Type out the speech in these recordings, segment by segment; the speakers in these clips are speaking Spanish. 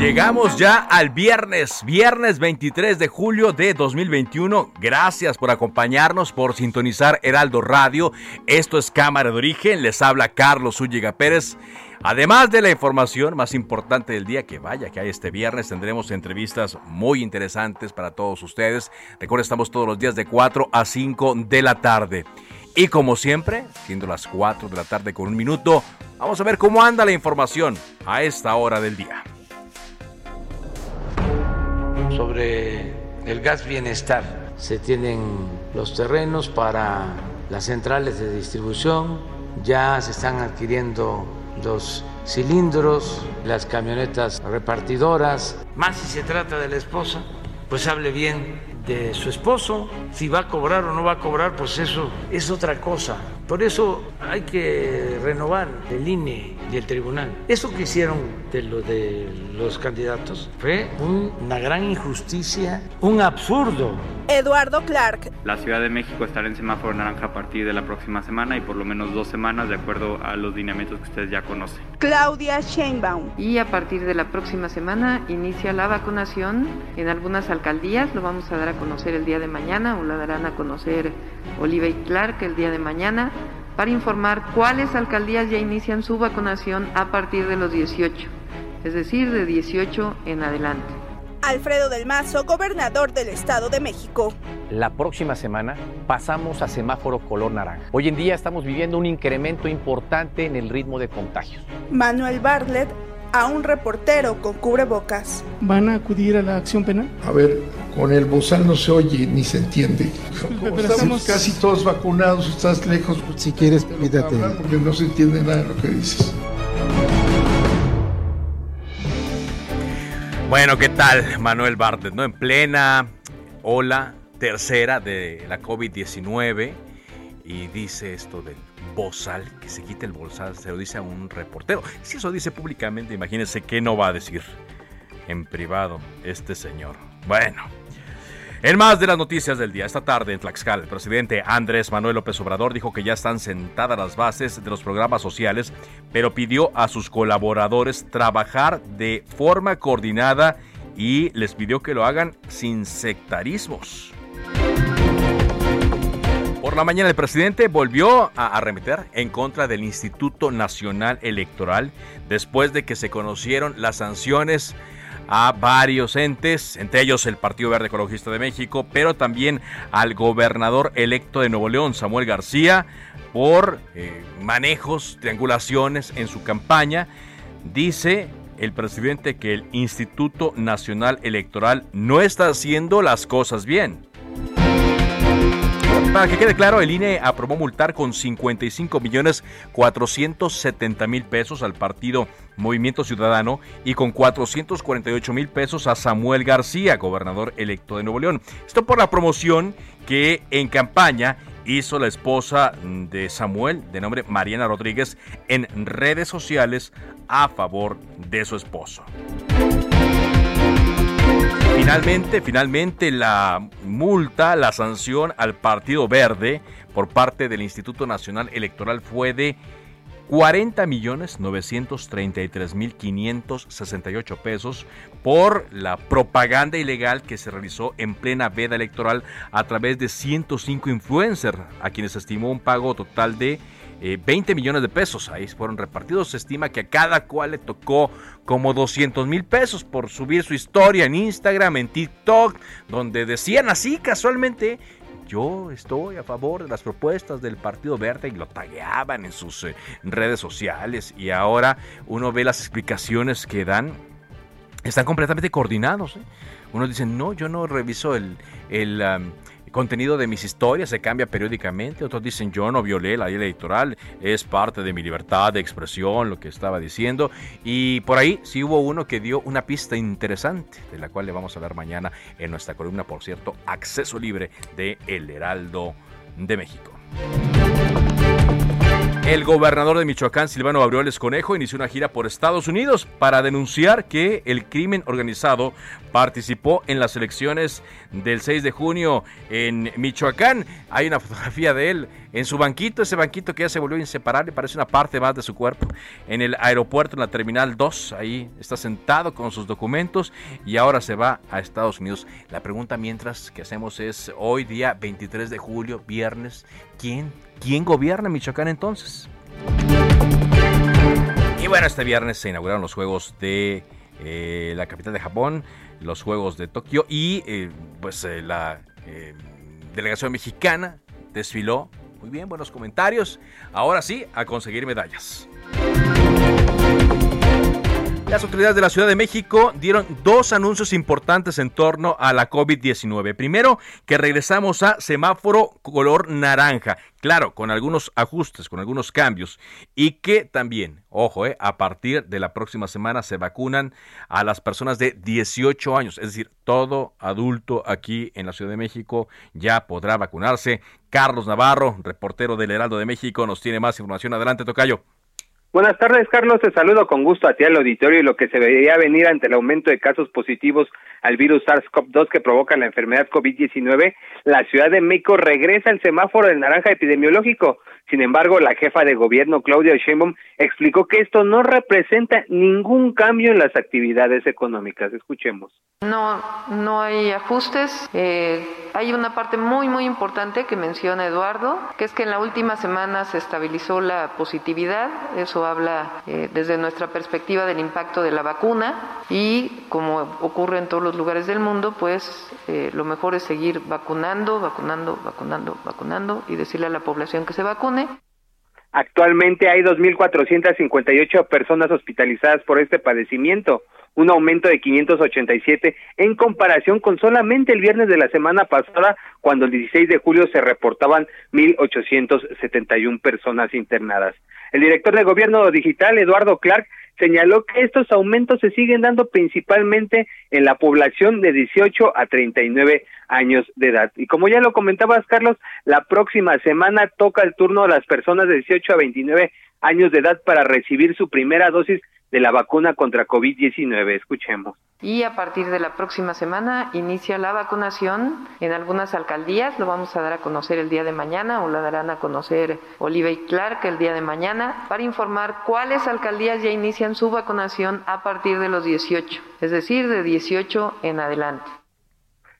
Llegamos ya al viernes, viernes 23 de julio de 2021. Gracias por acompañarnos, por sintonizar Heraldo Radio. Esto es Cámara de Origen. Les habla Carlos Zúñiga Pérez. Además de la información más importante del día, que vaya que hay este viernes, tendremos entrevistas muy interesantes para todos ustedes. Recuerden, estamos todos los días de 4 a 5 de la tarde. Y como siempre, siendo las 4 de la tarde con un minuto, vamos a ver cómo anda la información a esta hora del día sobre el gas bienestar. Se tienen los terrenos para las centrales de distribución, ya se están adquiriendo los cilindros, las camionetas repartidoras. Más si se trata de la esposa, pues hable bien de su esposo, si va a cobrar o no va a cobrar, pues eso es otra cosa. Por eso hay que renovar el INE y el tribunal. Eso que hicieron de lo de los candidatos fue una gran injusticia, un absurdo. Eduardo Clark. La Ciudad de México estará en semáforo naranja a partir de la próxima semana y por lo menos dos semanas de acuerdo a los lineamientos que ustedes ya conocen. Claudia Sheinbaum. Y a partir de la próxima semana inicia la vacunación en algunas alcaldías. Lo vamos a dar a conocer el día de mañana o la darán a conocer Oliva y Clark el día de mañana para informar cuáles alcaldías ya inician su vacunación a partir de los 18, es decir, de 18 en adelante. Alfredo del Mazo, gobernador del Estado de México. La próxima semana pasamos a semáforo color naranja. Hoy en día estamos viviendo un incremento importante en el ritmo de contagios. Manuel Bartlett, a un reportero con cubrebocas. ¿Van a acudir a la acción penal? A ver, con el bozal no se oye ni se entiende. Como estamos, estamos, casi todos vacunados, estás lejos. Si quieres, pídate. Porque no se entiende nada de lo que dices. Bueno, ¿qué tal, Manuel Bartlett? ¿no? En plena ola tercera de la COVID-19 y dice esto del bozal, que se quite el bozal, se lo dice a un reportero. Si eso dice públicamente, imagínense qué no va a decir en privado este señor. Bueno, en más de las noticias del día, esta tarde en Tlaxcala, el presidente Andrés Manuel López Obrador dijo que ya están sentadas las bases de los programas sociales, pero pidió a sus colaboradores trabajar de forma coordinada y les pidió que lo hagan sin sectarismos. Por la mañana el presidente volvió a arremeter en contra del Instituto Nacional Electoral después de que se conocieron las sanciones a varios entes, entre ellos el Partido Verde Ecologista de México, pero también al gobernador electo de Nuevo León, Samuel García, por eh, manejos, triangulaciones en su campaña. Dice el presidente que el Instituto Nacional Electoral no está haciendo las cosas bien. Para que quede claro, el INE aprobó multar con 55 millones 470 mil pesos al partido Movimiento Ciudadano y con 448 mil pesos a Samuel García, gobernador electo de Nuevo León. Esto por la promoción que en campaña hizo la esposa de Samuel, de nombre Mariana Rodríguez, en redes sociales a favor de su esposo. Finalmente, finalmente la multa, la sanción al Partido Verde por parte del Instituto Nacional Electoral fue de 40 millones 933 mil 568 pesos por la propaganda ilegal que se realizó en plena veda electoral a través de 105 influencers, a quienes estimó un pago total de 20 millones de pesos. Ahí fueron repartidos. Se estima que a cada cual le tocó como 200 mil pesos por subir su historia en Instagram, en TikTok, donde decían así casualmente yo estoy a favor de las propuestas del Partido Verde y lo tagueaban en sus eh, redes sociales y ahora uno ve las explicaciones que dan, están completamente coordinados. ¿eh? Unos dicen, no, yo no reviso el, contenido de mis historias se cambia periódicamente. Otros dicen yo no violé la ley electoral, es parte de mi libertad de expresión, lo que estaba diciendo. Y por ahí sí hubo uno que dio una pista interesante, de la cual le vamos a hablar mañana en nuestra columna, por cierto, acceso libre de El Heraldo de México. El gobernador de Michoacán, Silvano Aureoles Conejo, inició una gira por Estados Unidos para denunciar que el crimen organizado participó en las elecciones del 6 de junio en Michoacán. Hay una fotografía de él en su banquito, ese banquito que ya se volvió inseparable, parece una parte más de su cuerpo. En el aeropuerto, en la Terminal 2, ahí está sentado con sus documentos y ahora se va a Estados Unidos. La pregunta mientras que hacemos es, hoy día 23 de julio, viernes, ¿quién ¿Quién gobierna Michoacán entonces? Y bueno, este viernes se inauguraron los Juegos de eh, la capital de Japón, los Juegos de Tokio y eh, pues eh, la delegación mexicana desfiló. Muy bien, buenos comentarios. Ahora sí, a conseguir medallas. Las autoridades de la Ciudad de México dieron dos anuncios importantes en torno a la COVID-19. Primero, que regresamos a semáforo color naranja, claro, con algunos ajustes, con algunos cambios, y que también, ojo, eh, a partir de la próxima semana se vacunan a las personas de 18 años, es decir, todo adulto aquí en la Ciudad de México ya podrá vacunarse. Carlos Navarro, reportero del Heraldo de México, nos tiene más información. Adelante, Tocayo. Buenas tardes, Carlos. Te saludo con gusto a ti al auditorio y lo que se veía venir ante el aumento de casos positivos al virus SARS-CoV-2 que provoca la enfermedad COVID-19, la Ciudad de México regresa al semáforo de naranja epidemiológico. Sin embargo, la jefa de gobierno, Claudia Sheinbaum, explicó que esto no representa ningún cambio en las actividades económicas. Escuchemos. No, no hay ajustes. Eh, hay una parte muy, muy importante que menciona Eduardo, que es que en la última semana se estabilizó la positividad. Eso habla eh, desde nuestra perspectiva del impacto de la vacuna y como ocurre en todos los lugares del mundo, pues eh, lo mejor es seguir vacunando, vacunando, vacunando, vacunando y decirle a la población que se vacune Actualmente hay 2.458 personas hospitalizadas por este padecimiento, un aumento de 587 en comparación con solamente el viernes de la semana pasada, cuando el 16 de julio se reportaban 1.871 personas internadas. El director de Gobierno Digital, Eduardo Clark, señaló que estos aumentos se siguen dando principalmente en la población de 18 a 39 años de edad. Y como ya lo comentabas, Carlos, la próxima semana toca el turno a las personas de 18 a 29 años de edad para recibir su primera dosis de la vacuna contra COVID-19. Escuchemos. Y a partir de la próxima semana inicia la vacunación en algunas alcaldías. Lo vamos a dar a conocer el día de mañana o la darán a conocer Oliva y Clark el día de mañana para informar cuáles alcaldías ya inician su vacunación a partir de los 18, es decir, de 18 en adelante.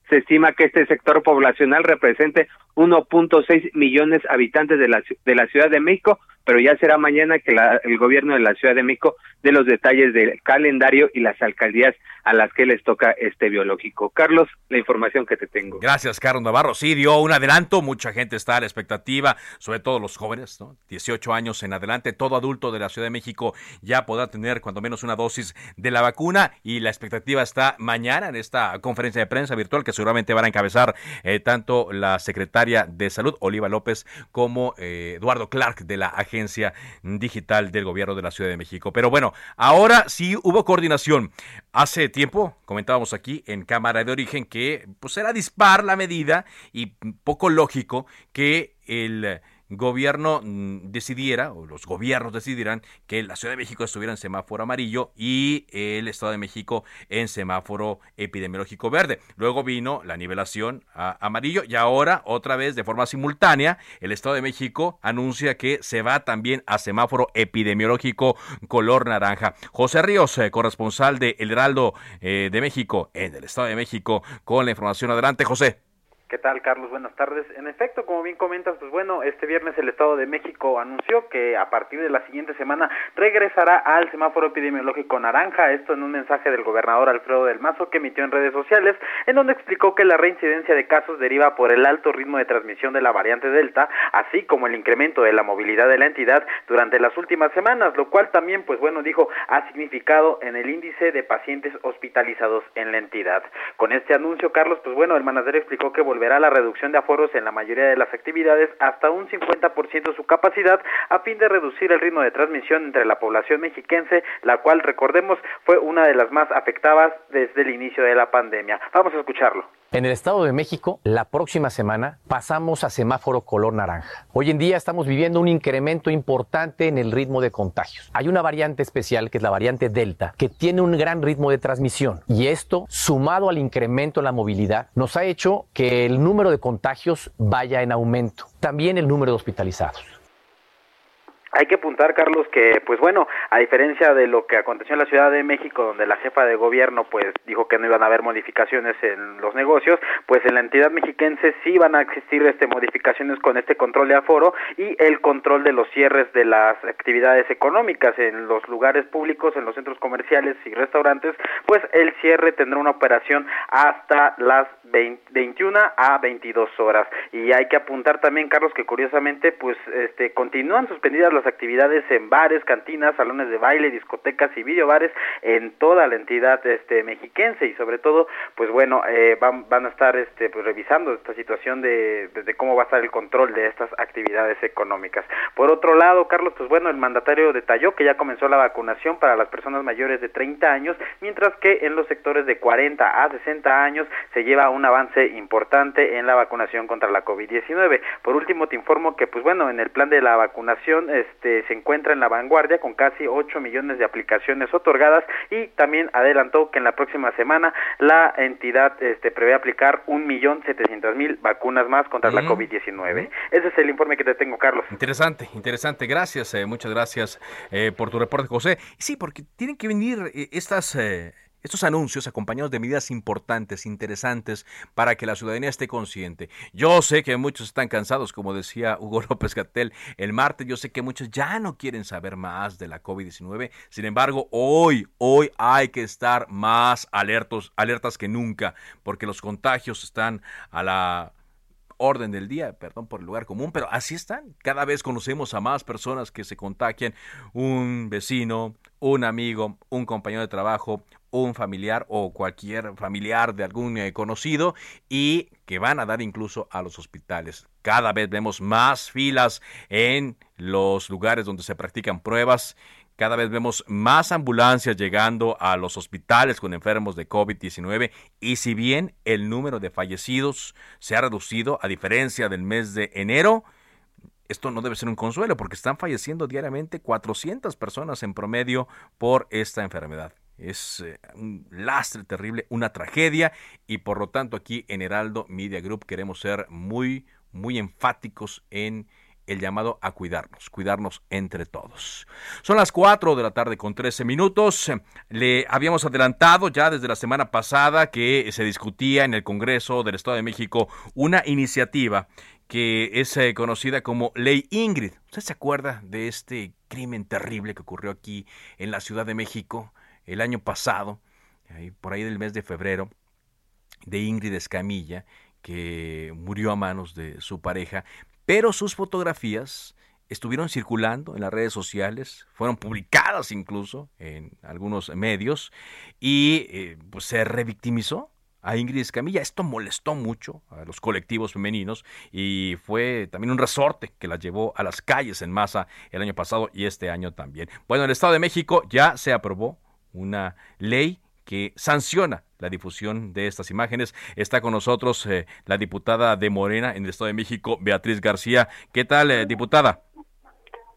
Se estima que este sector poblacional represente 1.6 millones de habitantes de la, de la Ciudad de México, pero ya será mañana que el gobierno de la Ciudad de México dé los detalles del calendario y las alcaldías a las que les toca este biológico. Carlos, la información que te tengo. Gracias, Carlos Navarro. Sí, dio un adelanto, mucha gente está a la expectativa, sobre todo los jóvenes, ¿no? 18 años en adelante, todo adulto de la Ciudad de México ya podrá tener cuando menos una dosis de la vacuna y la expectativa está mañana en esta conferencia de prensa virtual que seguramente van a encabezar eh, tanto la secretaria de Salud, Oliva López, como eh, Eduardo Clark de la Agencia Digital del Gobierno de la Ciudad de México. Pero bueno, ahora sí hubo coordinación. Hace tiempo comentábamos aquí en Cámara de Origen que pues era dispar la medida y poco lógico que el gobierno mm, decidiera, o los gobiernos decidieran, que la Ciudad de México estuviera en semáforo amarillo y el Estado de México en semáforo epidemiológico verde. Luego vino la nivelación a amarillo y ahora, otra vez, de forma simultánea, el Estado de México anuncia que se va también a semáforo epidemiológico color naranja. José Ríos, eh, corresponsal de El Heraldo eh, de México en el Estado de México, con la información. Adelante, José. ¿Qué tal, Carlos? Buenas tardes. En efecto, como bien comentas, pues bueno, este viernes el Estado de México anunció que a partir de la siguiente semana regresará al semáforo epidemiológico naranja, esto en un mensaje del gobernador Alfredo del Mazo que emitió en redes sociales, en donde explicó que la reincidencia de casos deriva por el alto ritmo de transmisión de la variante Delta, así como el incremento de la movilidad de la entidad durante las últimas semanas, lo cual también, pues bueno, dijo, ha significado en el índice de pacientes hospitalizados en la entidad. Con este anuncio, Carlos, pues bueno, el mandatario explicó que volverá la reducción de aforos en la mayoría de las actividades hasta un 50% de su capacidad a fin de reducir el ritmo de transmisión entre la población mexiquense, la cual, recordemos, fue una de las más afectadas desde el inicio de la pandemia. Vamos a escucharlo. En el Estado de México, la próxima semana pasamos a semáforo color naranja. Hoy en día estamos viviendo un incremento importante en el ritmo de contagios. Hay una variante especial, que es la variante Delta, que tiene un gran ritmo de transmisión. Y esto, sumado al incremento en la movilidad, nos ha hecho que el número de contagios vaya en aumento. También el número de hospitalizados. Hay que apuntar, Carlos, que, pues bueno, a diferencia de lo que aconteció en la Ciudad de México, donde la jefa de gobierno, pues, dijo que no iban a haber modificaciones en los negocios, pues en la entidad mexiquense sí van a existir este modificaciones con este control de aforo y el control de los cierres de las actividades económicas en los lugares públicos, en los centros comerciales y restaurantes, pues el cierre tendrá una operación hasta las 21 a 22 horas. Y hay que apuntar también, Carlos, que curiosamente, pues, este, continúan suspendidas las actividades en bares, cantinas, salones de baile, discotecas y videobares en toda la entidad este mexiquense y sobre todo, pues bueno, eh, van, van a estar este pues revisando esta situación de, de, cómo va a estar el control de estas actividades económicas. Por otro lado, Carlos, pues bueno, el mandatario detalló que ya comenzó la vacunación para las personas mayores de 30 años, mientras que en los sectores de 40 a 60 años se lleva un avance importante en la vacunación contra la COVID-19. Por último, te informo que pues bueno, en el plan de la vacunación es este, se encuentra en la vanguardia con casi 8 millones de aplicaciones otorgadas y también adelantó que en la próxima semana la entidad este, prevé aplicar un millón setecientos mil vacunas más contra la COVID-19. Ese es el informe que te tengo, Carlos. Interesante, interesante. Gracias, eh, muchas gracias eh, por tu reporte, José. Sí, porque tienen que venir eh, estas estos anuncios acompañados de medidas importantes, interesantes, para que la ciudadanía esté consciente. Yo sé que muchos están cansados, como decía Hugo López Gatel el martes, yo sé que muchos ya no quieren saber más de la COVID-19. Sin embargo, hoy, hoy hay que estar más alertos, alertas que nunca, porque los contagios están a la orden del día, perdón por el lugar común, pero así están. Cada vez conocemos a más personas que se contagian, un vecino, un amigo, un compañero de trabajo, un familiar o cualquier familiar de algún eh, conocido y que van a dar incluso a los hospitales. Cada vez vemos más filas en los lugares donde se practican pruebas. Cada vez vemos más ambulancias llegando a los hospitales con enfermos de COVID-19 y si bien el número de fallecidos se ha reducido a diferencia del mes de enero, esto no debe ser un consuelo porque están falleciendo diariamente 400 personas en promedio por esta enfermedad. Es eh, un lastre terrible, una tragedia y por lo tanto aquí en Heraldo Media Group queremos ser muy, muy enfáticos en el llamado a cuidarnos, cuidarnos entre todos. Son las 4 de la tarde con 13 minutos. Le habíamos adelantado ya desde la semana pasada que se discutía en el Congreso del Estado de México una iniciativa que es eh, conocida como Ley Ingrid. ¿Usted se acuerda de este crimen terrible que ocurrió aquí en la Ciudad de México? el año pasado, por ahí del mes de febrero, de Ingrid Escamilla, que murió a manos de su pareja, pero sus fotografías estuvieron circulando en las redes sociales, fueron publicadas incluso en algunos medios y eh, pues se revictimizó a Ingrid Escamilla. Esto molestó mucho a los colectivos femeninos y fue también un resorte que la llevó a las calles en masa el año pasado y este año también. Bueno, el Estado de México ya se aprobó una ley que sanciona la difusión de estas imágenes. Está con nosotros eh, la diputada de Morena en el Estado de México, Beatriz García. ¿Qué tal, eh, diputada?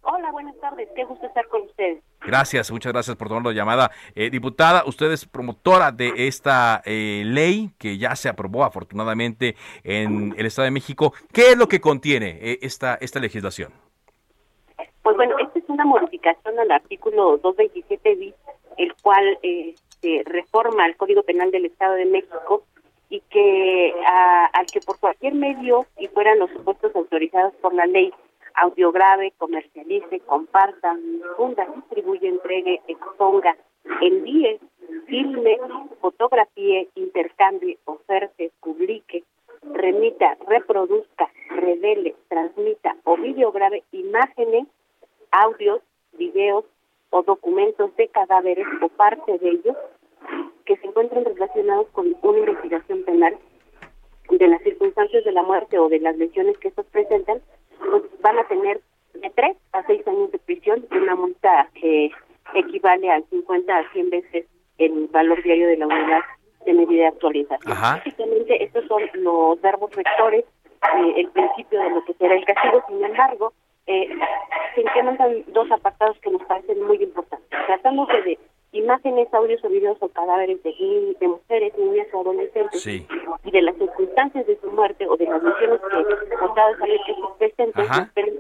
Hola, buenas tardes. Qué gusto estar con ustedes. Gracias, muchas gracias por tomar la llamada. Eh, diputada, usted es promotora de esta ley que ya se aprobó afortunadamente en el Estado de México. ¿Qué es lo que contiene esta, esta legislación? Pues bueno, esta es una modificación al artículo 227 bis el cual eh, reforma el Código Penal del Estado de México y que al que por cualquier medio y fueran los supuestos autorizados por la ley audiograve, comercialice, comparta, difunda, distribuya, entregue, exponga, envíe, filme, fotografíe, intercambie, oferte, publique, remita, reproduzca, revele, transmita o videograve imágenes, audios, videos o documentos de cadáveres o parte de ellos que se encuentren relacionados con una investigación penal de las circunstancias de la muerte o de las lesiones que estos presentan, van a tener de 3 a 6 años de prisión y una multa que equivale a 50 a 100 veces el valor diario de la unidad de medida de actualización. Básicamente estos son los verbos rectores, eh, el principio de lo que será el castigo, sin embargo, eh, se incrementan dos apartados que nos parecen muy importantes. Tratándose de imágenes, audios o videos o cadáveres de, de mujeres, niñas o adolescentes y de las circunstancias de su muerte o de las lesiones que por cada que se presenten,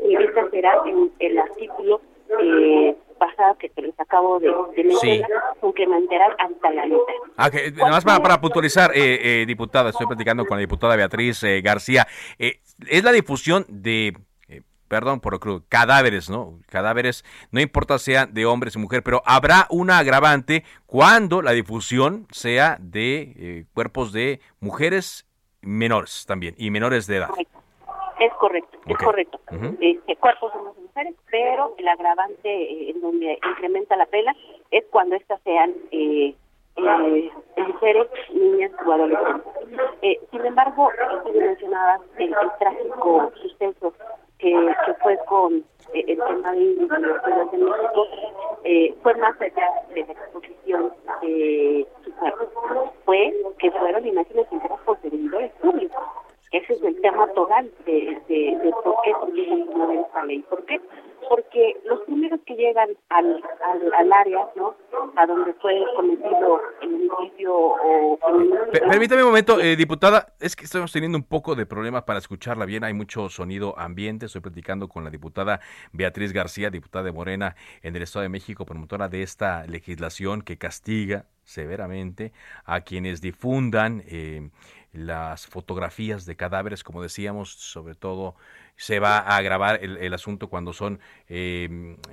y esta será en el artículo eh, pasado que les acabo de, de mencionar, sí. mantener hasta la mitad. Ah, nada más para, puntualizar, eh, eh, diputada, estoy platicando con la diputada Beatriz eh, García, es la difusión de perdón por lo crudo, cadáveres, ¿no? Cadáveres, no importa sea de hombres o mujeres, pero habrá una agravante cuando la difusión sea de cuerpos de mujeres menores también y menores de edad. Es correcto, es correcto. este, cuerpos de mujeres, pero el agravante eh, en donde incrementa la pena es cuando éstas sean eh, eh, mujeres, niñas o adolescentes. Eh, sin embargo, usted mencionaba el, el trágico suceso que, que fue con eh, el tema de los de México, eh, fue más allá de la exposición cuerpo. Fue que fueron imágenes enteras por servidores públicos ese es el tema total de, de, por qué se promueve esta ley. ¿Por qué? Porque los primeros que llegan al, al, área, ¿no? A donde fue cometido el homicidio o... Permítame un momento, eh, diputada, es que estamos teniendo un poco de problemas para escucharla bien, hay mucho sonido ambiente, estoy platicando con la diputada Beatriz García, diputada de Morena en el Estado de México, promotora de esta legislación que castiga severamente a quienes difundan eh, las fotografías de cadáveres, como decíamos, sobre todo se va a agravar el, asunto cuando son eh,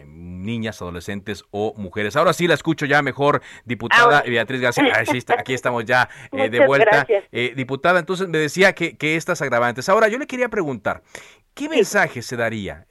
niñas, adolescentes o mujeres. Ahora sí la escucho ya mejor, diputada Beatriz García. aquí estamos ya eh, de vuelta. Eh, diputada, entonces me decía que, que estas agravantes. Ahora yo le quería preguntar, ¿qué mensaje se daría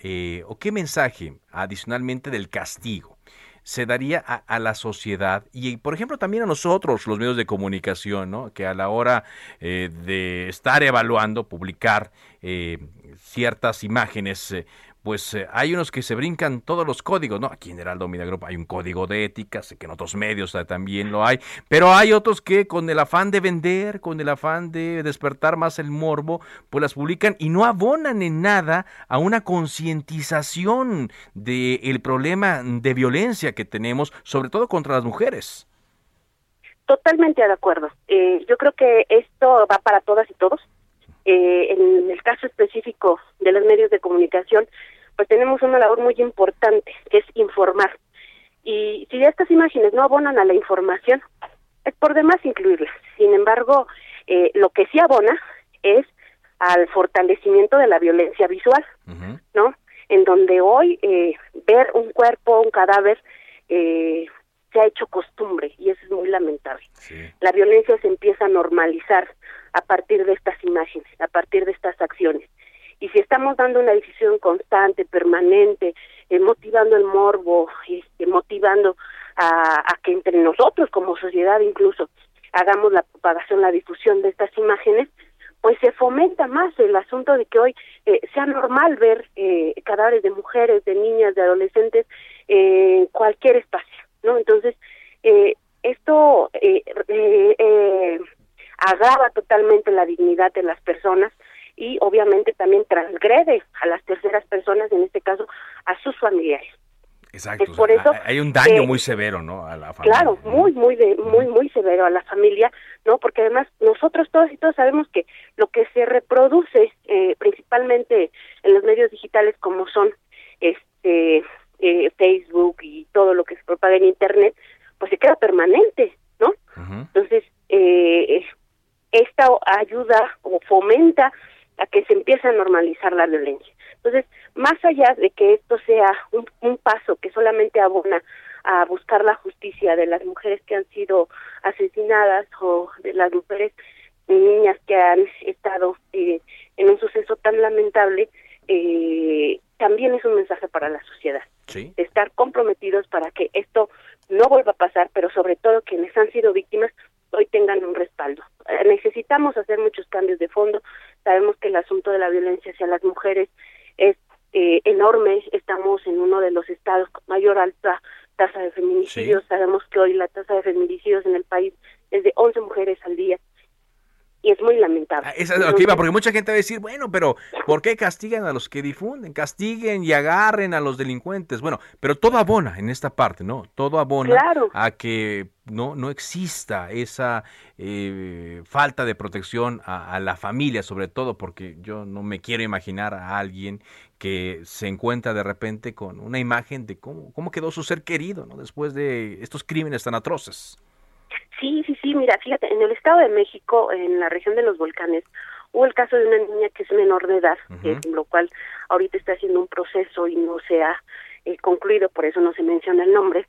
o qué mensaje adicionalmente del castigo? Se daría a, la sociedad y, por ejemplo, también a nosotros, los medios de comunicación, ¿no? que a la hora eh, de estar evaluando, publicar eh, ciertas imágenes, eh, pues eh, hay unos que se brincan todos los códigos, ¿no? Aquí en Heraldo Media Group hay un código de ética, sé que en otros medios también lo hay, pero hay otros que con el afán de vender, con el afán de despertar más el morbo, pues las publican y no abonan en nada a una concientización del problema de violencia que tenemos, sobre todo contra las mujeres. Totalmente de acuerdo. Eh, yo creo que esto va para todas y todos. Eh, en el caso específico de los medios de comunicación, pues tenemos una labor muy importante, que es informar. Y si estas imágenes no abonan a la información, es por demás incluirlas. Sin embargo, eh, lo que sí abona es al fortalecimiento de la violencia visual, ¿no? En donde hoy eh, ver un cuerpo, un cadáver, eh, se ha hecho costumbre y eso es muy lamentable. La violencia se empieza a normalizar a partir de estas imágenes, a partir de estas acciones. Y si estamos dando una decisión constante, permanente, eh, motivando el morbo, este, motivando a, a, que entre nosotros como sociedad incluso hagamos la propagación, la difusión de estas imágenes, pues se fomenta más el asunto de que hoy eh, sea normal ver eh, cadáveres de mujeres, de niñas, de adolescentes en cualquier espacio, ¿no? Entonces, eh, esto eh, eh, agrava totalmente la dignidad de las personas y obviamente también transgrede a las terceras personas, en este caso a sus familiares. Exacto. por eso hay un daño muy severo, ¿no? A la familia. Claro, muy, muy, de, muy, muy severo a la familia, ¿no? Porque además nosotros todos y todos sabemos que lo que se reproduce eh, principalmente en los medios digitales como son este eh, Facebook y todo lo que se propaga en Internet, pues se queda permanente, ¿no? Entonces, eh, esta ayuda o fomenta a que se empiece a normalizar la violencia. Entonces, más allá de que esto sea un, un paso que solamente abona a buscar la justicia de las mujeres que han sido asesinadas o de las mujeres y niñas que han estado eh, en un suceso tan lamentable, eh, también es un mensaje para la sociedad. Sí. Estar comprometidos para que esto no vuelva a pasar, pero sobre todo quienes han sido víctimas hoy tengan un respaldo. Eh, necesitamos hacer muchos cambios de fondo. Sabemos que el asunto de la violencia hacia las mujeres es eh, enorme. Estamos en uno de los estados con mayor alta tasa de feminicidios. Sabemos que hoy la tasa de feminicidios en el país es de 11 mujeres al día y es muy lamentable. Ah, Esa es lo que iba, porque mucha gente va a decir, bueno, pero ¿por qué castigan a los que difunden? Castiguen y agarren a los delincuentes. Bueno, pero todo abona en esta parte, ¿no? Todo abona Claro. a que no, no exista esa eh, falta de protección a, a la familia, sobre todo, porque yo no me quiero imaginar a alguien que se encuentra de repente con una imagen de cómo, cómo quedó su ser querido, ¿no? Después de estos crímenes tan atroces. Sí, sí, sí, mira, fíjate, en el Estado de México, en la región de los volcanes, hubo el caso de una niña que es menor de edad, Ujú. eh, lo cual ahorita está haciendo un proceso y no se ha eh, concluido, por eso no se menciona el nombre,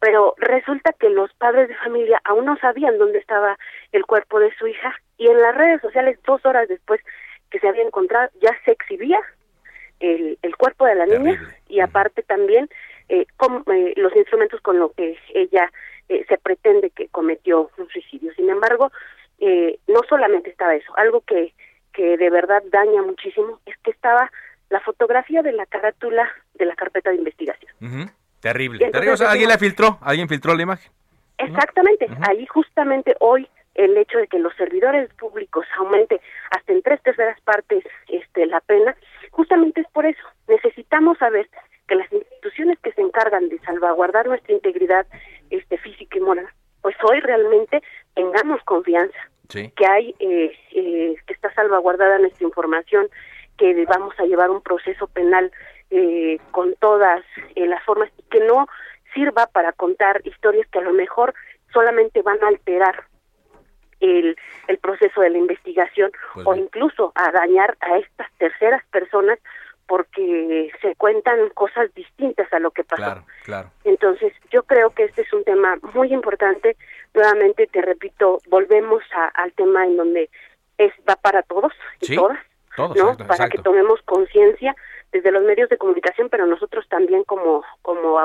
pero resulta que los padres de familia aún no sabían dónde estaba el cuerpo de su hija y en las redes sociales, dos horas después que se había encontrado, ya se exhibía el, el cuerpo de la niña y aparte también eh, con, eh, los instrumentos con los que ella eh, se pretende que cometió un suicidio. Sin embargo, eh, no solamente estaba eso, algo que, que de verdad daña muchísimo es que estaba la fotografía de la carátula de la carpeta de investigación. Terrible, entonces terrible. O sea, alguien la filtró, alguien filtró la imagen. Exactamente, ahí justamente hoy el hecho de que los servidores públicos aumente hasta en tres terceras partes este la pena, justamente es por eso. Necesitamos saber que las instituciones que se encargan de salvaguardar nuestra integridad este física y moral, pues hoy realmente tengamos confianza Sí. que hay eh, eh, que está salvaguardada nuestra información, que vamos a llevar un proceso penal eh, con todas eh, las formas y que no sirva para contar historias que a lo mejor solamente van a alterar el, el proceso de la investigación Pues o incluso a dañar a estas terceras personas porque se cuentan cosas distintas a lo que pasó. Claro, claro. Entonces, yo creo que este es un tema muy importante. Nuevamente, te repito, volvemos a- al tema en donde es va para todos y Sí, todas, todos, ¿no? exacto, para exacto. que tomemos conciencia desde los medios de comunicación, pero nosotros también como como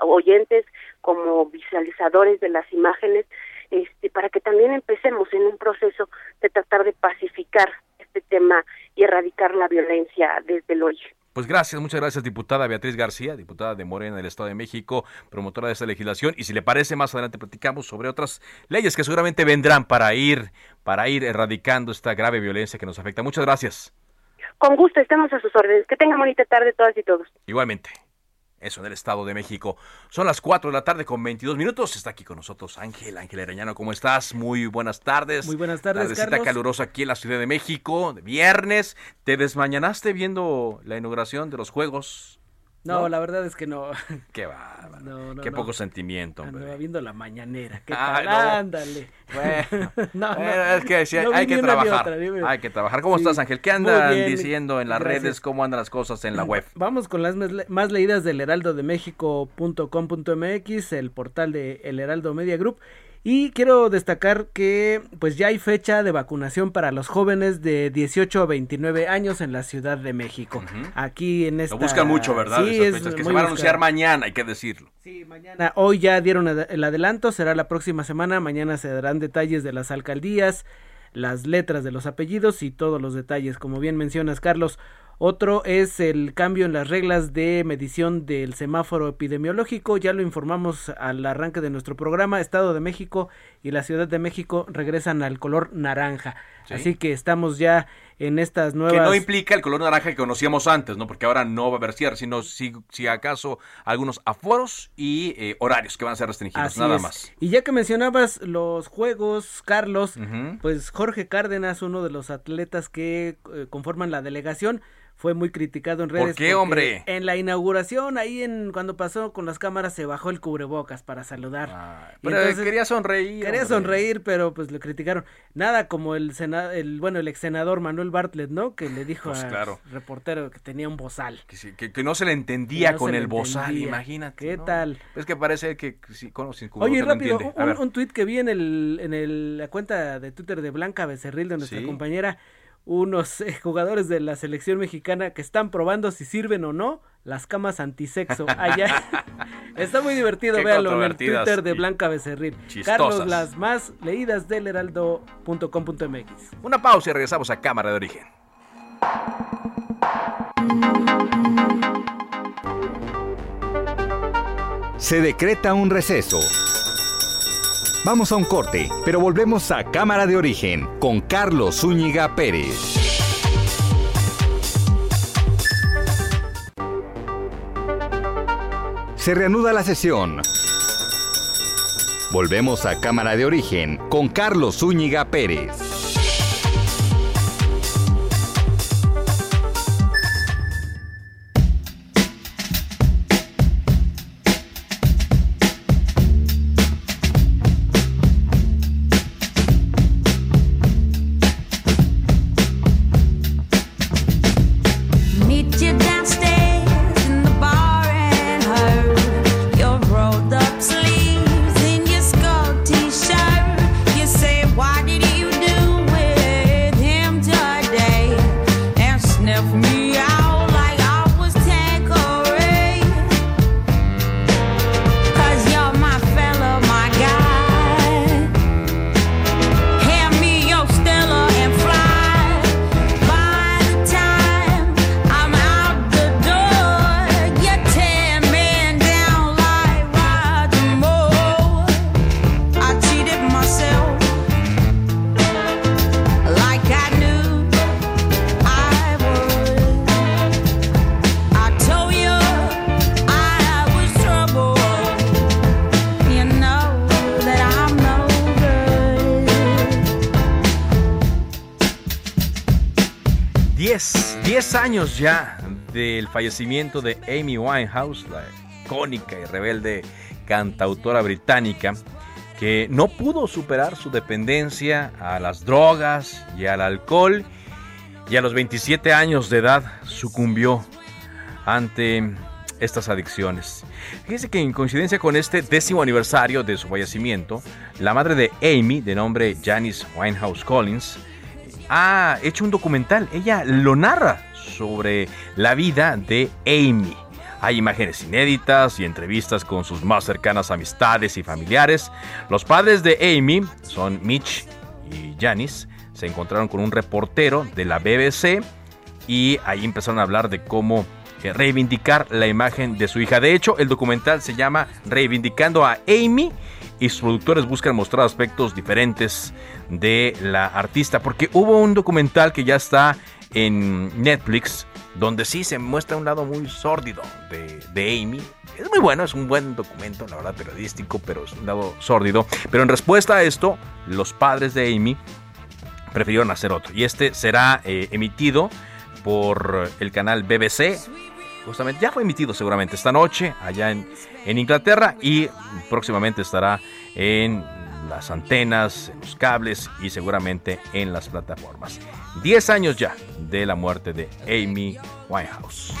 oyentes, como visualizadores de las imágenes, este, para que también empecemos en un proceso de tratar de pacificar este tema y erradicar la violencia desde el origen. Pues gracias, muchas gracias, diputada Beatriz García, diputada de Morena del Estado de México, promotora de esta legislación. Y si le parece, más adelante platicamos sobre otras leyes que seguramente vendrán para ir, para ir erradicando esta grave violencia que nos afecta. Muchas gracias. Con gusto, estamos a sus órdenes. Que tengan bonita tarde todas y todos. Igualmente. Eso en el Estado de México. Son las 4 de la tarde con 22 minutos. Está aquí con nosotros Ángel, Ángel Arañano. ¿Cómo estás? Muy buenas tardes. Muy buenas tardes, Tardecita Carlos. calurosa aquí en la Ciudad de México. de Viernes. ¿Te desmañanaste viendo la inauguración de los Juegos? No, la verdad es que no. Qué bárbaro. No, no, Qué poco sentimiento, hombre. Andaba viendo la mañanera. ¿Qué Ah, tal? Ándale. Bueno, No, no. Bueno, es que sí, hay, que trabajar. otra, hay que trabajar. ¿Cómo Sí, estás, Ángel? ¿Qué andan diciendo en las gracias. redes? ¿Cómo andan las cosas en la web? Vamos con las más leídas del heraldodemexico.com.mx, el portal de El Heraldo Media Group. Y quiero destacar que pues ya hay fecha de vacunación para los jóvenes de 18 a 29 años en la Ciudad de México. Aquí en esta Lo buscan mucho, ¿verdad? Sí, Esas es fechas que se van a anunciar mañana, hay que decirlo. Mañana- Hoy ya dieron el adelanto, será la próxima semana. Mañana se darán detalles de las alcaldías, las letras de los apellidos y todos los detalles, como bien mencionas, Carlos. Otro es el cambio en las reglas de medición del semáforo epidemiológico. Ya lo informamos al arranque de nuestro programa. Estado de México y la Ciudad de México regresan al color naranja. Sí. Así que estamos ya en estas nuevas. Que no implica el color naranja que conocíamos antes, ¿no? Porque ahora no va a haber cierre, sino si, si acaso algunos aforos y eh, horarios que van a ser restringidos, Así nada es. más. Y ya que mencionabas los juegos, Carlos, pues Jorge Cárdenas, uno de los atletas que eh, conforman la delegación, fue muy criticado en redes. ¿Por qué, hombre? En la inauguración, ahí en cuando pasó con las cámaras, se bajó el cubrebocas para saludar. Ah, pero quería sonreír. Quería sonreír, pero pues lo criticaron. Nada como el senador, el bueno, el ex senador Manuel Bartlett, ¿no? Que le dijo pues, al reportero que tenía un bozal. Que, que, no se le entendía con el bozal, imagínate. ¿Qué tal? Es que parece que sí, con, sin Oye, rápido, un, un, tuit que vi en el en el, la cuenta de Twitter de Blanca Becerril, de nuestra compañera unos eh, jugadores de la selección mexicana que están probando si sirven o no las camas antisexo allá. Está muy divertido, véanlo en el Twitter de Blanca Becerril. Carlos, las más leídas del heraldo.com.mx. Una pausa y regresamos a Cámara de Origen. Se decreta un receso. Vamos a un corte, pero volvemos a Cámara de Origen con Carlos Zúñiga Pérez. Se reanuda la sesión. Volvemos a Cámara de Origen con Carlos Zúñiga Pérez. 10 años ya del fallecimiento de Amy Winehouse, la icónica y rebelde cantautora británica, que no pudo superar su dependencia a las drogas y al alcohol y a los 27 años de edad sucumbió ante estas adicciones. Fíjense que en coincidencia con este décimo aniversario de su fallecimiento, la madre de Amy, de nombre Janice Winehouse Collins, ha hecho un documental. Ella lo narra sobre la vida de Amy. Hay imágenes inéditas y entrevistas con sus más cercanas amistades y familiares. Los padres de Amy son Mitch y Janice. Se encontraron con un reportero de la BBC y ahí empezaron a hablar de cómo eh, reivindicar la imagen de su hija. De hecho, el documental se llama Reivindicando a Amy y sus productores buscan mostrar aspectos diferentes de la artista, porque hubo un documental que ya está en Netflix, donde sí se muestra un lado muy sórdido de, Amy. Es muy bueno, es un buen documento, la verdad, periodístico, pero es un lado sórdido. Pero en respuesta a esto, los padres de Amy prefirieron hacer otro. Y este será eh, emitido por el canal BBC justamente ya fue emitido seguramente esta noche allá en, en Inglaterra y próximamente estará en las antenas, en los cables y seguramente en las plataformas. 10 años ya de la muerte de Amy Winehouse.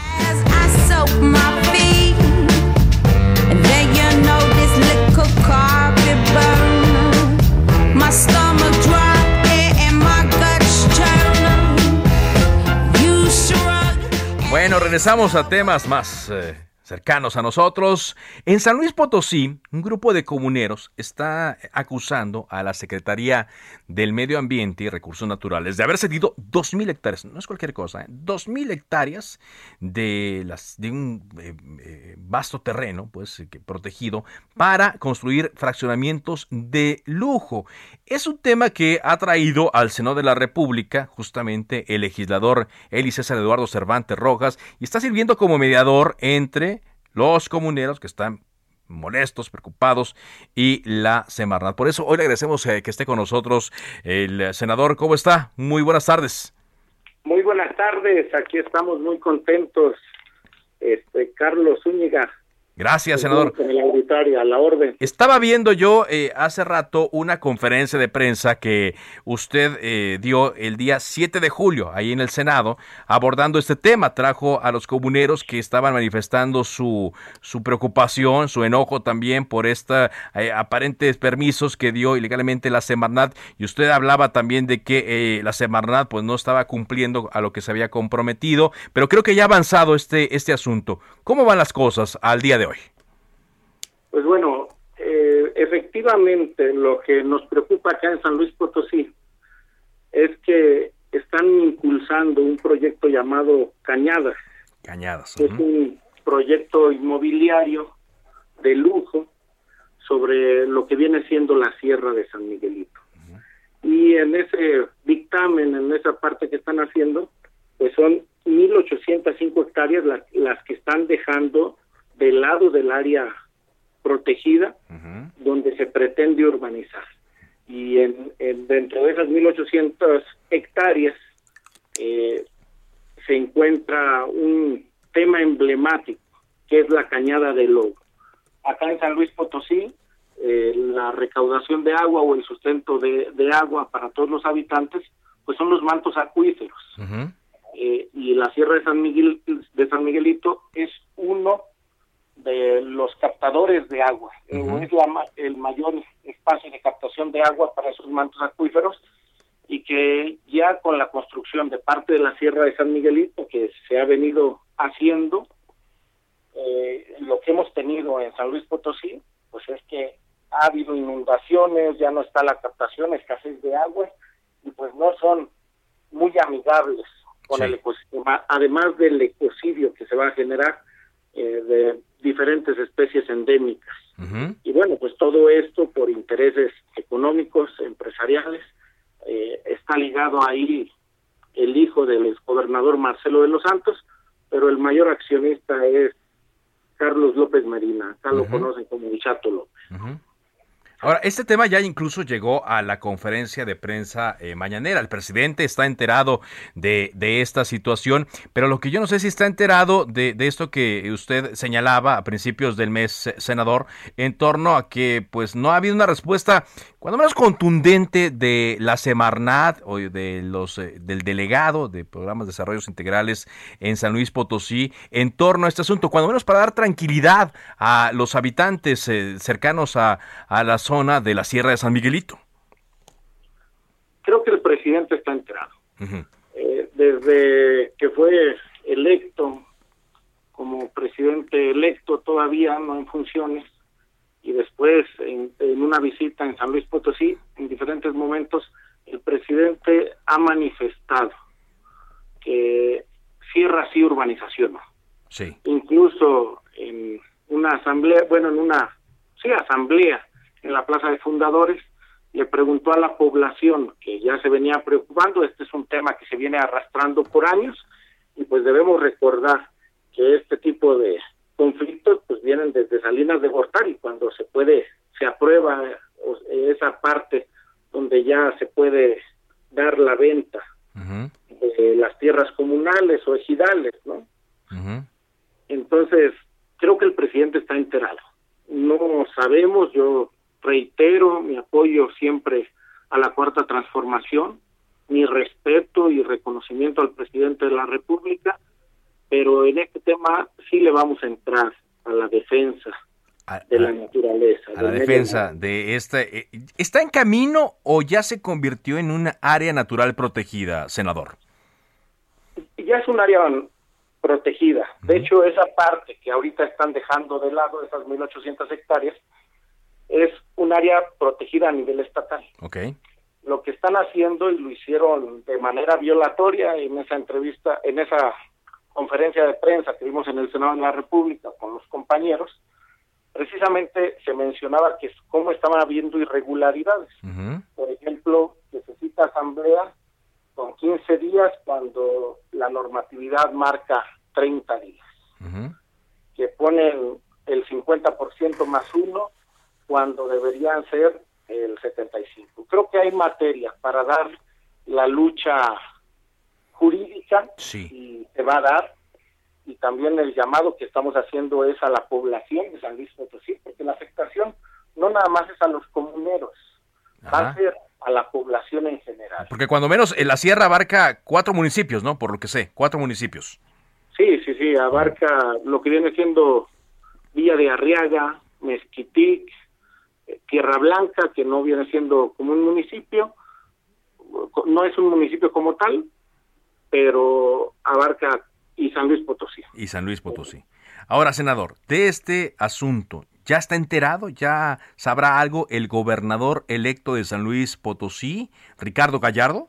Bueno, regresamos a temas más eh, cercanos a nosotros. En San Luis Potosí, un grupo de comuneros está acusando a la Secretaría del Medio Ambiente y Recursos Naturales de haber cedido 2.000 hectáreas, no es cualquier cosa, ¿eh? 2.000 hectáreas de, las, de un eh, eh, vasto terreno pues, protegido para construir fraccionamientos de lujo. Es un tema que ha traído al Senado de la República justamente el legislador Eli César Eduardo Cervantes Rojas y está sirviendo como mediador entre los comuneros que están molestos, preocupados y la Semarnat. Por eso hoy le agradecemos eh, que esté con nosotros el senador. ¿Cómo está? Muy buenas tardes. Muy buenas tardes, aquí estamos muy contentos. Este Carlos Zúñiga, Gracias, senador. a la orden. Estaba viendo yo eh, hace rato una conferencia de prensa que usted eh, dio el día 7 de julio ahí en el Senado abordando este tema. Trajo a los comuneros que estaban manifestando su, su preocupación, su enojo también por estos eh, aparentes permisos que dio ilegalmente la Semarnat. Y usted hablaba también de que la Semarnat pues no estaba cumpliendo a lo que se había comprometido. Pero creo que ya ha avanzado este, este asunto. ¿Cómo van las cosas al día de hoy? Pues bueno, eh, efectivamente lo que nos preocupa acá en San Luis Potosí es que están impulsando un proyecto llamado Cañadas. Cañadas. Es un proyecto inmobiliario de lujo sobre lo que viene siendo la Sierra de San Miguelito. Y en ese dictamen, en esa parte que están haciendo, pues son 1.805 hectáreas las, las que están dejando del lado del área protegida donde se pretende urbanizar. Y en, dentro de esas 1.800 hectáreas eh, se encuentra un tema emblemático que es la cañada de lobo. Acá en San Luis Potosí, eh, la recaudación de agua o el sustento de, agua para todos los habitantes, pues son los mantos acuíferos. Eh, y la Sierra de San, Miguel, de San Miguelito es uno de los captadores de agua. Es el mayor espacio de captación de agua para esos mantos acuíferos y que ya con la construcción de parte de la Sierra de San Miguelito que se ha venido haciendo, eh, lo que hemos tenido en San Luis Potosí, pues es que ha habido inundaciones, ya no está la captación, escasez de agua y pues no son muy amigables con el ecosistema, además del ecocidio que se va a generar eh, de diferentes especies endémicas. Y bueno, pues todo esto por intereses económicos, empresariales, eh, está ligado ahí el hijo del exgobernador Marcelo de los Santos, pero el mayor accionista es Carlos López Medina, acá lo conocen como Chato López. Ahora, este tema ya incluso llegó a la conferencia de prensa eh, mañanera. El presidente está enterado de, esta situación, pero lo que yo no sé si está enterado de, esto que usted señalaba a principios del mes, senador, en torno a que pues no ha habido una respuesta cuando menos contundente de la Semarnat o de los eh, del delegado de programas de desarrollos integrales en San Luis Potosí en torno a este asunto, cuando menos para dar tranquilidad a los habitantes eh, cercanos a, a la zona de la Sierra de San Miguelito. Creo que el presidente está enterado. Eh, desde que fue electo como presidente electo todavía no en funciones, y después en, una visita en San Luis Potosí, en diferentes momentos, el presidente ha manifestado que cierra así urbanización. Sí. Incluso en una asamblea, bueno, en una sí, asamblea en la Plaza de Fundadores, le preguntó a la población que ya se venía preocupando, este es un tema que se viene arrastrando por años, y pues debemos recordar que este tipo de conflictos pues vienen desde Salinas de Gortari, cuando se puede, se aprueba esa parte donde ya se puede dar la venta de las tierras comunales o ejidales, ¿no? Entonces, creo que el presidente está enterado. No sabemos, yo reitero mi apoyo siempre a la cuarta transformación, mi respeto y reconocimiento al presidente de la República, pero en este tema sí le vamos a entrar a la defensa de la naturaleza. A la defensa de esta... Eh, ¿Está en camino o ya se convirtió en un área natural protegida, senador? Ya es un área protegida. De hecho, esa parte que ahorita están dejando de lado, esas 1.800 hectáreas, es un área protegida a nivel estatal. Okay. Lo que están haciendo y lo hicieron de manera violatoria en esa entrevista, en esa conferencia de prensa que vimos en el Senado de la República con los compañeros, precisamente se mencionaba que cómo estaban habiendo irregularidades. Por ejemplo, necesita asamblea con 15 días cuando la normatividad marca 30 días. Que ponen el 50% más uno cuando deberían ser el 75. Creo que hay materia para dar la lucha jurídica Sí. y se va a dar y también el llamado que estamos haciendo es a la población de San Luis Potosí, porque la afectación no nada más es a los comuneros, va a ser a la población en general. Porque cuando menos eh, la sierra abarca cuatro municipios, ¿no? Por lo que sé, cuatro municipios. Sí, sí, sí, abarca lo que viene siendo Villa de Arriaga, Mezquitic, Tierra Blanca, que no viene siendo como un municipio, no es un municipio como tal, pero abarca y San Luis Potosí. y San Luis Potosí. Ahora, senador, de este asunto, ¿ya está enterado? ¿Ya sabrá algo el gobernador electo de San Luis Potosí, Ricardo Gallardo?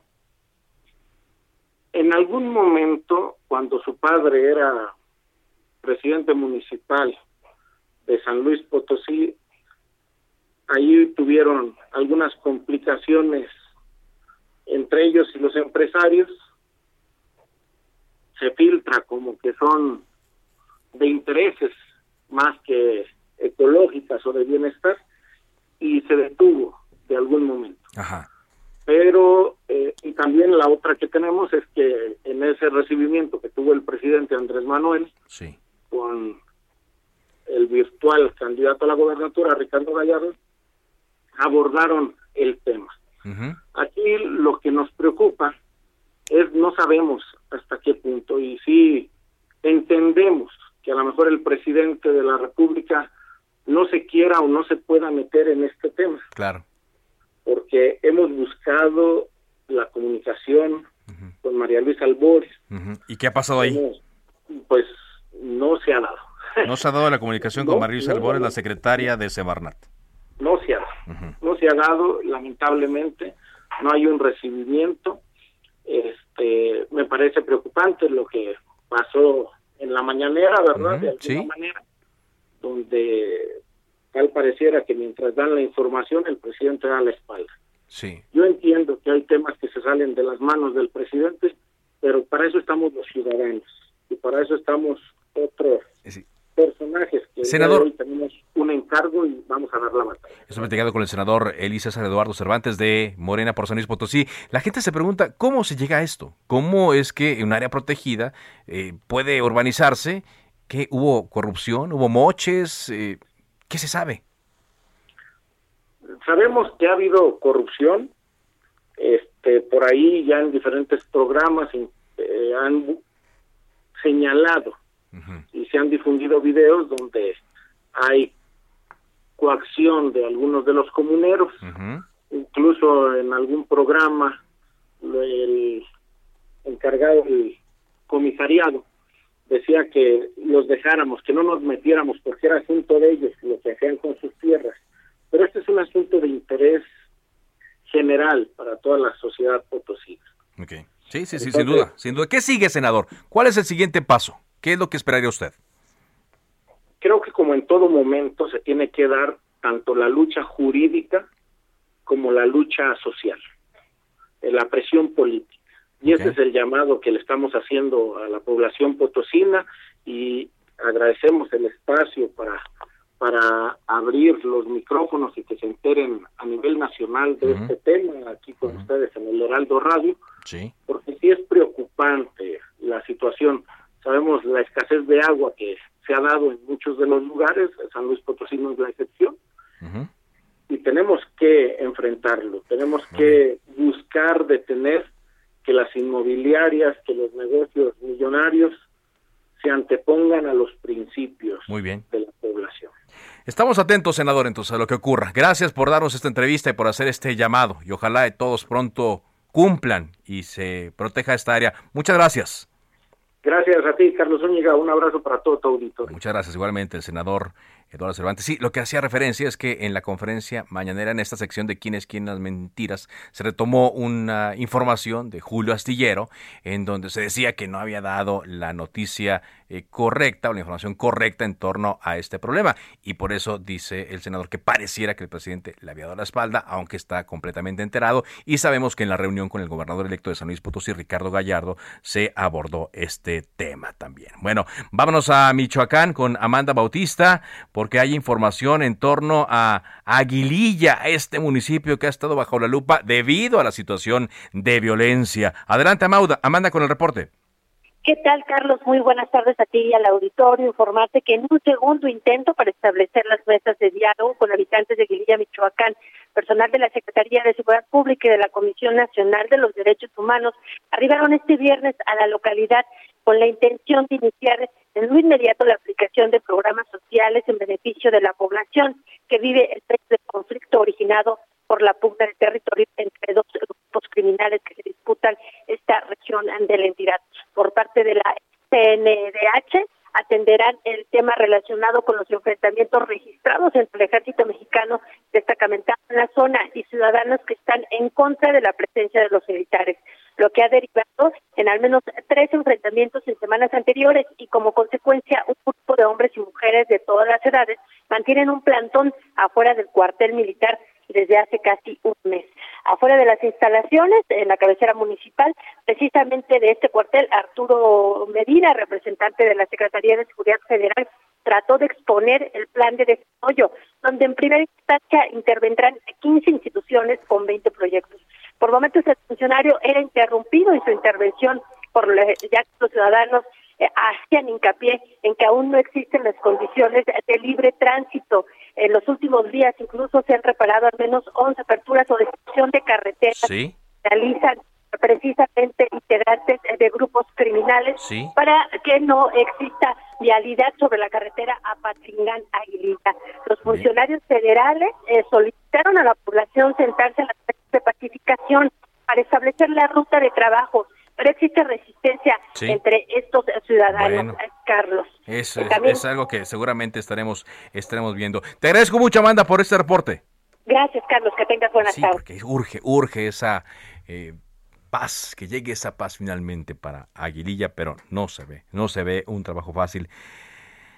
En algún momento, cuando su padre era presidente municipal de San Luis Potosí, ahí tuvieron algunas complicaciones entre ellos y los empresarios. Se filtra como que son de intereses más que ecológicas o de bienestar y se detuvo de algún momento Ajá. pero eh, y también la otra que tenemos es que en ese recibimiento que tuvo el presidente Andrés Manuel Sí. con el virtual candidato a la gobernatura Ricardo Gallardo abordaron el tema. Aquí lo que nos preocupa es no sabemos hasta qué punto y sí entendemos que a lo mejor el presidente de la República no se quiera o no se pueda meter en este tema Claro. porque hemos buscado la comunicación con María Luisa Albores. ¿Y qué ha pasado ahí? pues no se ha dado, No se ha dado la comunicación con María Luisa no, Albores, no. la secretaria de Semarnat. No se ha dado, no se ha dado, lamentablemente, no hay un recibimiento, este, me parece preocupante lo que pasó en la mañanera, ¿verdad? De alguna sí. manera, donde tal pareciera que mientras dan la información el presidente da la espalda. Sí. Yo entiendo que hay temas que se salen de las manos del presidente, pero para eso estamos los ciudadanos y para eso estamos otros personajes que Senador. hoy tenemos un encargo y vamos a dar la batalla. Estoy platicando con el senador Eli César Eduardo Cervantes de Morena por San Luis Potosí. La gente se pregunta, ¿cómo se llega a esto? ¿Cómo es que en un área protegida eh, puede urbanizarse? ¿Qué, ¿Hubo corrupción? ¿Hubo moches? Eh, ¿Qué se sabe? Sabemos que ha habido corrupción, este, por ahí ya en diferentes programas eh, han y se han difundido videos donde hay coacción de algunos de los comuneros, incluso en algún programa el encargado del comisariado decía que los dejáramos, que no nos metiéramos porque era asunto de ellos lo que hacían con sus tierras. Pero este es un asunto de interés general para toda la sociedad potosina. Sí, sí, sí, Entonces- sin duda, sin duda. ¿Qué sigue, senador? ¿Cuál es el siguiente paso? ¿Qué es lo que esperaría usted? Creo que como en todo momento se tiene que dar tanto la lucha jurídica como la lucha social, eh, la presión política. Y ese es el llamado que le estamos haciendo a la población potosina y agradecemos el espacio para para abrir los micrófonos y que se enteren a nivel nacional de este tema aquí con ustedes en el Heraldo Radio, Sí. porque sí es preocupante la situación. Sabemos la escasez de agua que se ha dado en muchos de los lugares, San Luis Potosí no es la excepción, y tenemos que enfrentarlo, tenemos que buscar detener que las inmobiliarias, que los negocios millonarios se antepongan a los principios Muy bien. de la población. Estamos atentos, senador, entonces a lo que ocurra. Gracias por darnos esta entrevista y por hacer este llamado. Y ojalá todos pronto cumplan y se proteja esta área. Muchas gracias. Gracias a ti, Carlos Zúñiga, un abrazo para todo tu auditorio. Muchas gracias igualmente, el senador Eduardo Cervantes. Sí, lo que hacía referencia es que en la conferencia mañanera, en esta sección de quién es quién las mentiras, se retomó una información de Julio Astillero, en donde se decía que no había dado la noticia eh, correcta o la información correcta en torno a este problema. Y por eso dice el senador que pareciera que el presidente le había dado la espalda, aunque está completamente enterado. Y sabemos que en la reunión con el gobernador electo de San Luis Potosí, Ricardo Gallardo, se abordó este tema también. Bueno, vámonos a Michoacán con Amanda Bautista, porque hay información en torno a Aguililla, este municipio que ha estado bajo la lupa debido a la situación de violencia. Adelante, Amanda, con el reporte. ¿Qué tal, Carlos? Muy buenas tardes a ti y al auditorio. Informarte que en un segundo intento para establecer las mesas de diálogo con habitantes de Aguililla, Michoacán, personal de la Secretaría de Seguridad Pública y de la Comisión Nacional de los Derechos Humanos arribaron este viernes a la localidad con la intención de iniciar en lo inmediato la aplicación de programas sociales en beneficio de la población que vive el del conflicto originado por la pugna de territorio entre dos grupos criminales que se disputan esta región de la entidad. Por parte de la CNDH, atenderán el tema relacionado con los enfrentamientos registrados entre el ejército mexicano destacamentado en la zona y ciudadanos que están en contra de la presencia de los militares, lo que ha derivado en al menos tres enfrentamientos en semanas anteriores y como consecuencia un grupo de hombres y mujeres de todas las edades mantienen un plantón afuera del cuartel militar desde hace casi un mes. Afuera de las instalaciones, en la cabecera municipal, precisamente de este cuartel, Arturo Medina, representante de la Secretaría de Seguridad Federal, trató de exponer el plan de desarrollo, donde en primera instancia intervendrán 15 instituciones con 20 proyectos. Por momentos el funcionario era interrumpido en su intervención por ya los ciudadanos eh, hacían hincapié en que aún no existen las condiciones de libre tránsito. En los últimos días incluso se han reparado al menos 11 aperturas o destrucción de carreteras ¿Sí? realizan precisamente integrantes de grupos criminales para que no exista vialidad sobre la carretera Apatzingán Aguilita. Los funcionarios federales eh, solicitaron a la población sentarse en la de pacificación para establecer la ruta de trabajo pero existe resistencia entre estos ciudadanos, Carlos. Es, es, algo que seguramente estaremos, estaremos viendo. Te agradezco mucho, Amanda, por este reporte. Gracias, Carlos, que tengas buenas sí, tardes. porque urge, urge esa eh, paz, que llegue esa paz finalmente para Aguililla, pero no se ve, no se ve un trabajo fácil.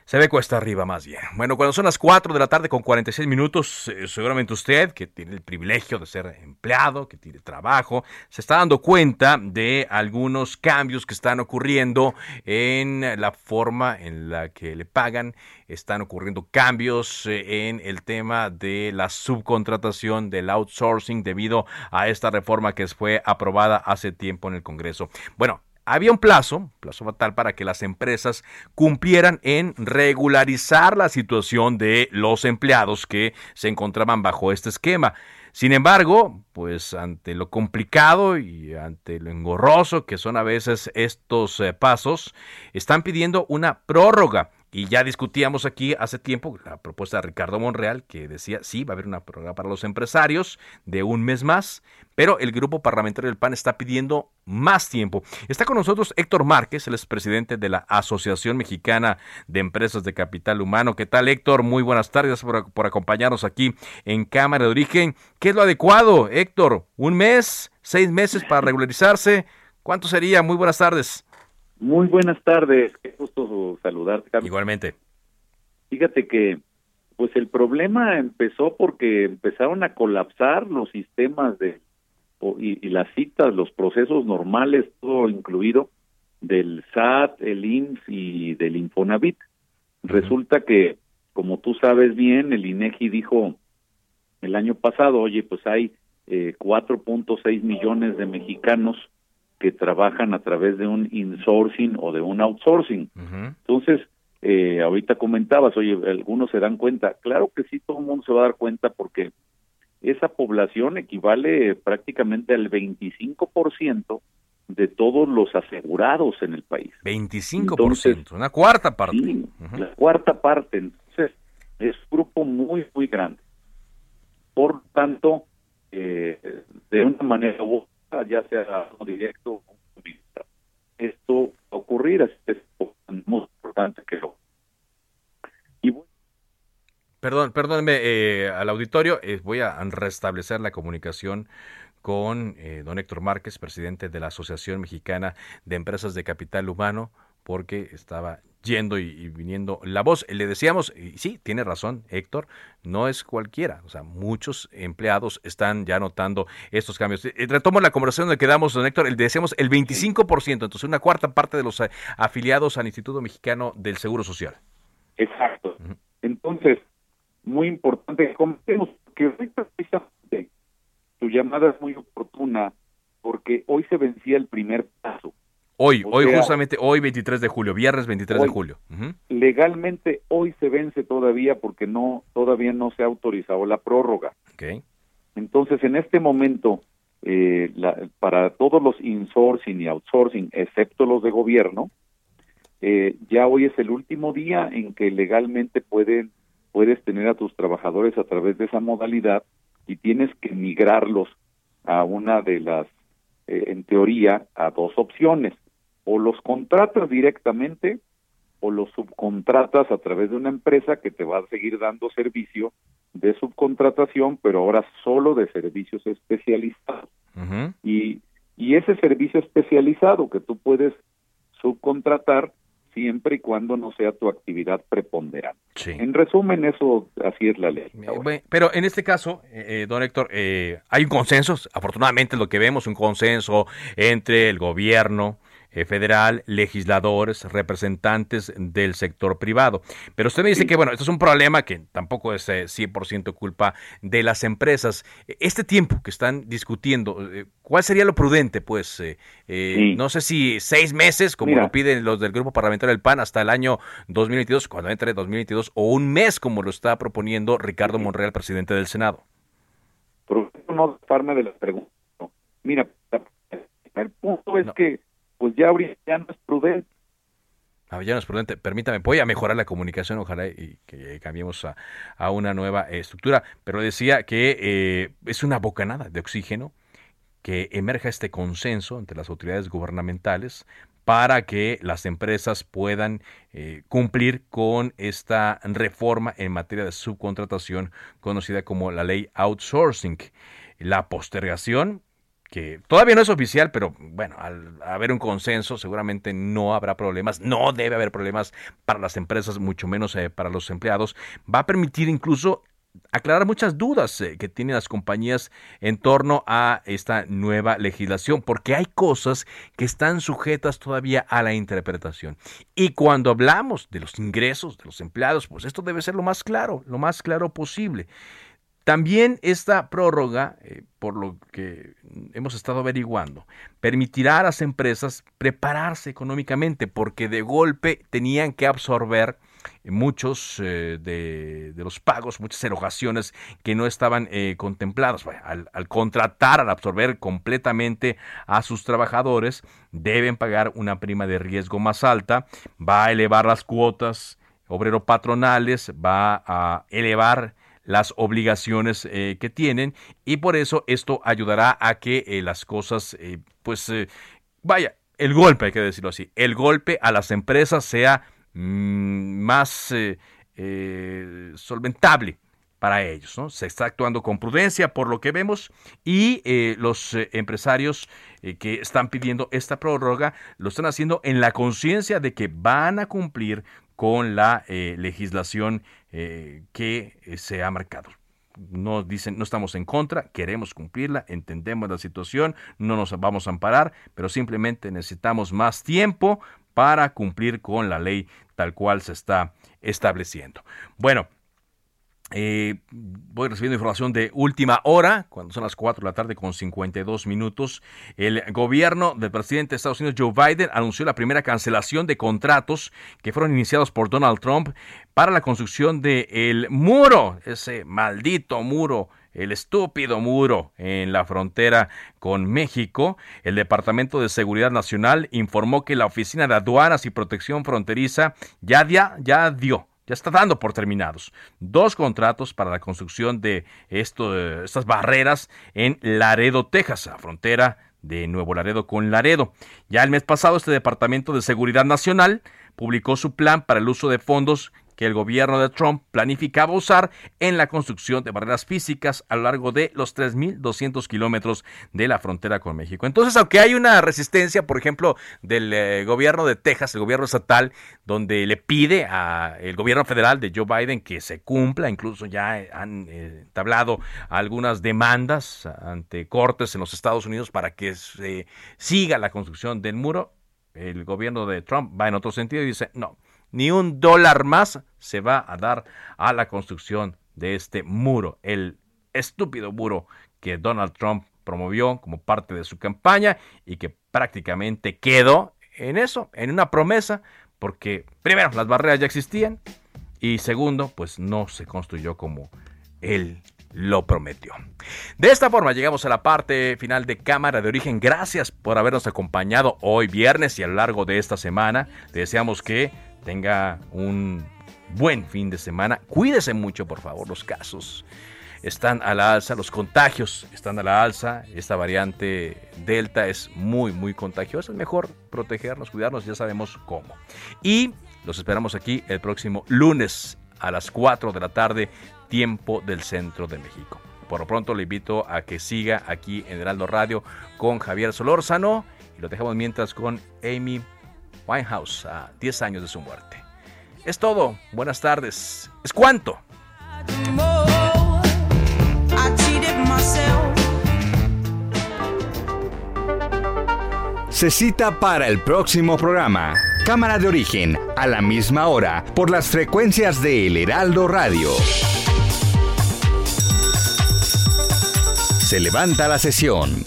Se ve cuesta arriba más bien. Bueno, cuando son las 4 de la tarde con 46 minutos, eh, seguramente usted, que tiene el privilegio de ser empleado, que tiene trabajo, se está dando cuenta de algunos cambios que están ocurriendo en la forma en la que le pagan. Están ocurriendo cambios eh, en el tema de la subcontratación, del outsourcing, debido a esta reforma que fue aprobada hace tiempo en el Congreso. Bueno, había un plazo, plazo fatal, para que las empresas cumplieran en regularizar la situación de los empleados que se encontraban bajo este esquema. Sin embargo, pues ante lo complicado y ante lo engorroso que son a veces estos eh, pasos, están pidiendo una prórroga. Y ya discutíamos aquí hace tiempo la propuesta de Ricardo Monreal que decía, sí, va a haber una prórroga para los empresarios de un mes más, pero el grupo parlamentario del PAN está pidiendo más tiempo. Está con nosotros Héctor Márquez, el es presidente de la Asociación Mexicana de Empresas de Capital Humano. ¿Qué tal, Héctor? Muy buenas tardes por, por acompañarnos aquí en Cámara de Origen. ¿Qué es lo adecuado, Héctor? ¿Un mes? ¿Seis meses para regularizarse? ¿Cuánto sería? Muy buenas tardes. Muy buenas tardes, qué gusto saludarte. Carlos. Igualmente. Fíjate que, pues el problema empezó porque empezaron a colapsar los sistemas de y, las citas, los procesos normales, todo incluido del SAT, el IMSS y del Infonavit. Resulta que, como tú sabes bien, el INEGI dijo el año pasado, oye, pues hay eh, 4.6 millones de mexicanos que trabajan a través de un insourcing o de un outsourcing. Entonces, eh, ahorita comentabas, oye, algunos se dan cuenta. Claro que sí, todo el mundo se va a dar cuenta porque esa población equivale prácticamente al 25% de todos los asegurados en el país. 25%, una cuarta parte. La cuarta parte. Entonces, es un grupo muy, muy grande. Por tanto, eh, de una manera u ya sea directo o esto va a ocurrir, así es muy importante que lo... Perdón, perdónme eh, al auditorio, eh, voy a restablecer la comunicación con eh, don Héctor Márquez, presidente de la Asociación Mexicana de Empresas de Capital Humano, porque estaba yendo y, viniendo la voz. Le decíamos, y sí, tiene razón Héctor, no es cualquiera, o sea, muchos empleados están ya notando estos cambios. Retomo la conversación donde quedamos, don Héctor, le decíamos el 25%, entonces una cuarta parte de los afiliados al Instituto Mexicano del Seguro Social. Exacto. Entonces, muy importante que comentemos que precisamente tu llamada es muy oportuna porque hoy se vencía el primer paso. Hoy, hoy justamente, hoy 23 de julio, viernes 23 de julio. Legalmente hoy se vence todavía porque no todavía no se ha autorizado la prórroga. Okay. Entonces, en este momento, eh, para todos los insourcing y outsourcing, excepto los de gobierno, eh, ya hoy es el último día en que legalmente pueden puedes tener a tus trabajadores a través de esa modalidad y tienes que migrarlos a una de las, eh, en teoría, a dos opciones. O los contratas directamente o los subcontratas a través de una empresa que te va a seguir dando servicio de subcontratación, pero ahora solo de servicios especializados. y, y ese servicio especializado que tú puedes subcontratar siempre y cuando no sea tu actividad preponderante. En resumen, eso así es la ley. Eh, pero en este caso, eh, eh, don Héctor, hay un consenso, afortunadamente lo que vemos, un consenso entre el gobierno, eh, federal, legisladores, representantes del sector privado. Pero usted me dice que, bueno, esto es un problema que tampoco es 100% eh, culpa de las empresas. Este tiempo que están discutiendo, eh, ¿cuál sería lo prudente? Pues, no sé si seis meses, como lo piden los del Grupo Parlamentario del PAN, hasta el año 2022, cuando entre 2022, o un mes, como lo está proponiendo Ricardo Monreal, presidente del Senado. No de la pregunta. Mira, el punto es que pues ya, ya no es prudente. Ah, ya no es prudente. Permítame, voy a mejorar la comunicación, ojalá y que cambiemos a, una nueva estructura. Pero decía que eh, es una bocanada de oxígeno que emerja este consenso entre las autoridades gubernamentales para que las empresas puedan eh, cumplir con esta reforma en materia de subcontratación conocida como la ley outsourcing. La postergación que todavía no es oficial, pero bueno, al haber un consenso seguramente no habrá problemas, no debe haber problemas para las empresas, mucho menos eh, para los empleados, va a permitir incluso aclarar muchas dudas eh, que tienen las compañías en torno a esta nueva legislación, porque hay cosas que están sujetas todavía a la interpretación. Y cuando hablamos de los ingresos de los empleados, pues esto debe ser lo más claro, lo más claro posible. También esta prórroga, eh, por lo que hemos estado averiguando, permitirá a las empresas prepararse económicamente porque de golpe tenían que absorber muchos eh, de, los pagos, muchas erogaciones que no estaban eh, contempladas. al, al, contratar, al absorber completamente a sus trabajadores, deben pagar una prima de riesgo más alta, va a elevar las cuotas obrero patronales, va a elevar las obligaciones eh, que tienen y por eso esto ayudará a que eh, las cosas, eh, pues, vaya, el golpe, hay que decirlo así, el golpe a las empresas sea mm, más solventable para ellos. ¿no? Se está actuando con prudencia por lo que vemos y los empresarios que están pidiendo esta prórroga lo están haciendo en la conciencia de que van a cumplir con la legislación eh, que eh, se ha marcado. No dicen, no estamos en contra, queremos cumplirla, entendemos la situación, no nos vamos a amparar, pero simplemente necesitamos más tiempo para cumplir con la ley tal cual se está estableciendo. Bueno, eh, voy recibiendo información de última hora, cuando son las 4 de la tarde con 52 minutos. El gobierno del presidente de Estados Unidos, Joe Biden, anunció la primera cancelación de contratos que fueron iniciados por Donald Trump para la construcción del el muro, ese maldito muro el estúpido muro en la frontera con México, el Departamento de Seguridad Nacional informó que la Oficina de Aduanas y Protección Fronteriza ya, ya, ya dio ya está dando por terminados. Dos contratos para la construcción de esto, estas barreras en Laredo, Texas, a frontera de Nuevo Laredo con Laredo. Ya el mes pasado este Departamento de Seguridad Nacional publicó su plan para el uso de fondos que el gobierno de Trump planificaba usar en la construcción de barreras físicas a lo largo de los 3.200 kilómetros de la frontera con México. Entonces, aunque hay una resistencia, por ejemplo, del eh, gobierno de Texas, el gobierno estatal, donde le pide al gobierno federal de Joe Biden que se cumpla, incluso ya han eh, entablado algunas demandas ante cortes en los Estados Unidos para que se siga la construcción del muro, el gobierno de Trump va en otro sentido y dice, no, ni un dólar más se va a dar a la construcción de este muro, el estúpido muro que Donald Trump promovió como parte de su campaña y que prácticamente quedó en eso, en una promesa, porque primero las barreras ya existían y segundo, pues no se construyó como él lo prometió. De esta forma llegamos a la parte final de Cámara de Origen. Gracias por habernos acompañado hoy viernes y a lo largo de esta semana. Deseamos que tenga un buen fin de semana. Cuídese mucho, por favor, los casos están a la alza, los contagios están a la alza, esta variante Delta es muy, muy contagiosa, es mejor protegernos, cuidarnos, ya sabemos cómo. Y los esperamos aquí el próximo lunes a las 4 de la tarde, tiempo del centro de México. Por lo pronto le invito a que siga aquí en Heraldo Radio con Javier Solórzano y lo dejamos mientras con Amy Winehouse a 10 años de su muerte. Es todo, buenas tardes. ¿Es cuánto? Se cita para el próximo programa. Cámara de origen, a la misma hora, por las frecuencias de El Heraldo Radio. Se levanta la sesión.